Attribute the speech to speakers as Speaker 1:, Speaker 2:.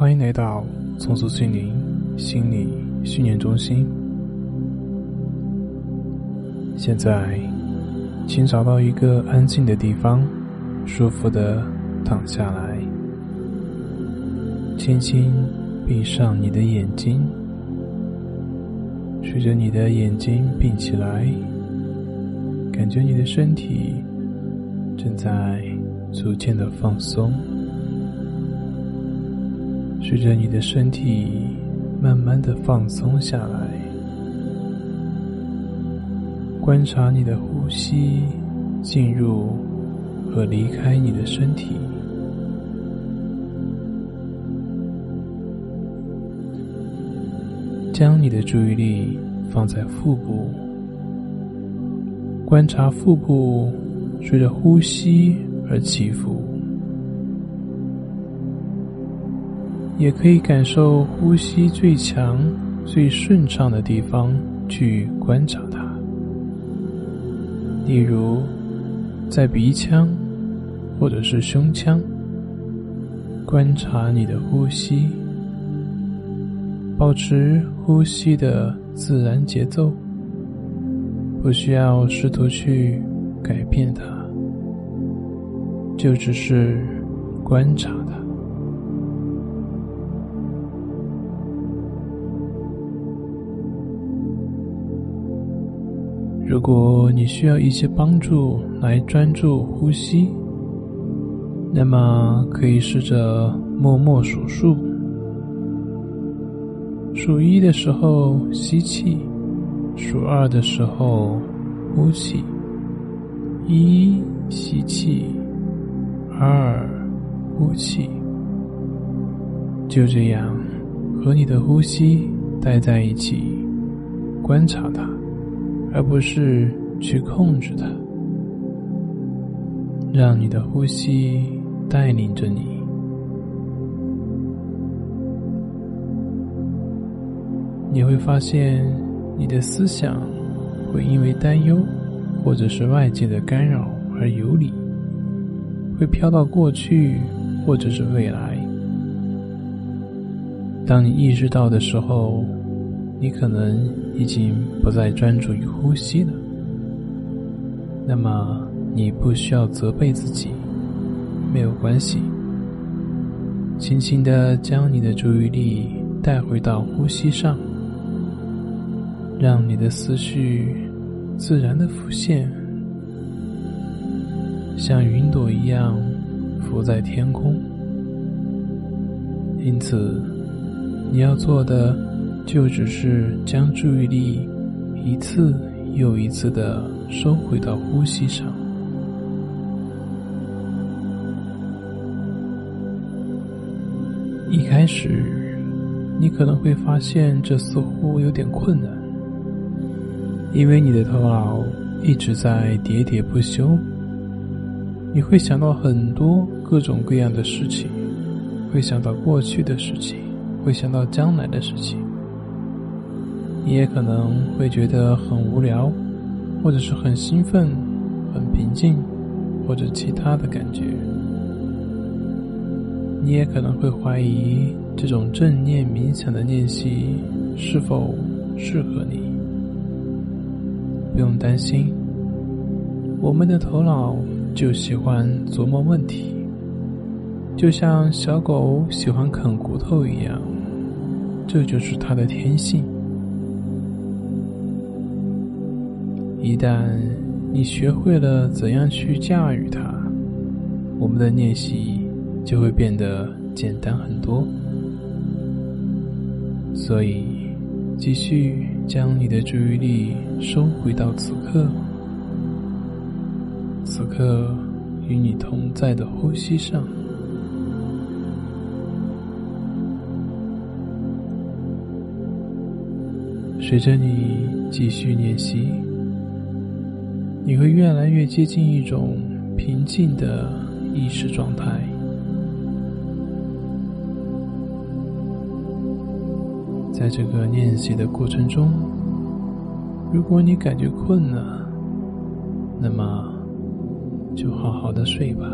Speaker 1: 欢迎来到重塑心灵心理训练中心。现在，请找到一个安静的地方，舒服的躺下来，轻轻闭上你的眼睛。随着你的眼睛闭起来，感觉你的身体正在逐渐的放松。随着你的身体慢慢的放松下来，观察你的呼吸进入和离开你的身体，将你的注意力放在腹部，观察腹部随着呼吸而起伏。也可以感受呼吸最强、最顺畅的地方去观察它，例如在鼻腔或者是胸腔，观察你的呼吸，保持呼吸的自然节奏，不需要试图去改变它，就只是观察它。如果你需要一些帮助来专注呼吸，那么可以试着默默数数：数一的时候吸气，数二的时候呼气，一吸气，二呼气，就这样和你的呼吸待在一起，观察它。而不是去控制它，让你的呼吸带领着你。你会发现，你的思想会因为担忧或者是外界的干扰而游离，会飘到过去或者是未来。当你意识到的时候。你可能已经不再专注于呼吸了，那么你不需要责备自己，没有关系。轻轻的将你的注意力带回到呼吸上，让你的思绪自然的浮现，像云朵一样浮在天空。因此，你要做的。就只是将注意力一次又一次的收回到呼吸上。一开始，你可能会发现这似乎有点困难，因为你的头脑一直在喋喋不休。你会想到很多各种各样的事情，会想到过去的事情，会想到将来的事情。你也可能会觉得很无聊，或者是很兴奋、很平静，或者其他的感觉。你也可能会怀疑这种正念冥想的练习是否适合你。不用担心，我们的头脑就喜欢琢磨问题，就像小狗喜欢啃骨头一样，这就是它的天性。一旦你学会了怎样去驾驭它，我们的练习就会变得简单很多。所以，继续将你的注意力收回到此刻，此刻与你同在的呼吸上。随着你继续练习。你会越来越接近一种平静的意识状态。在这个练习的过程中，如果你感觉困了，那么就好好的睡吧。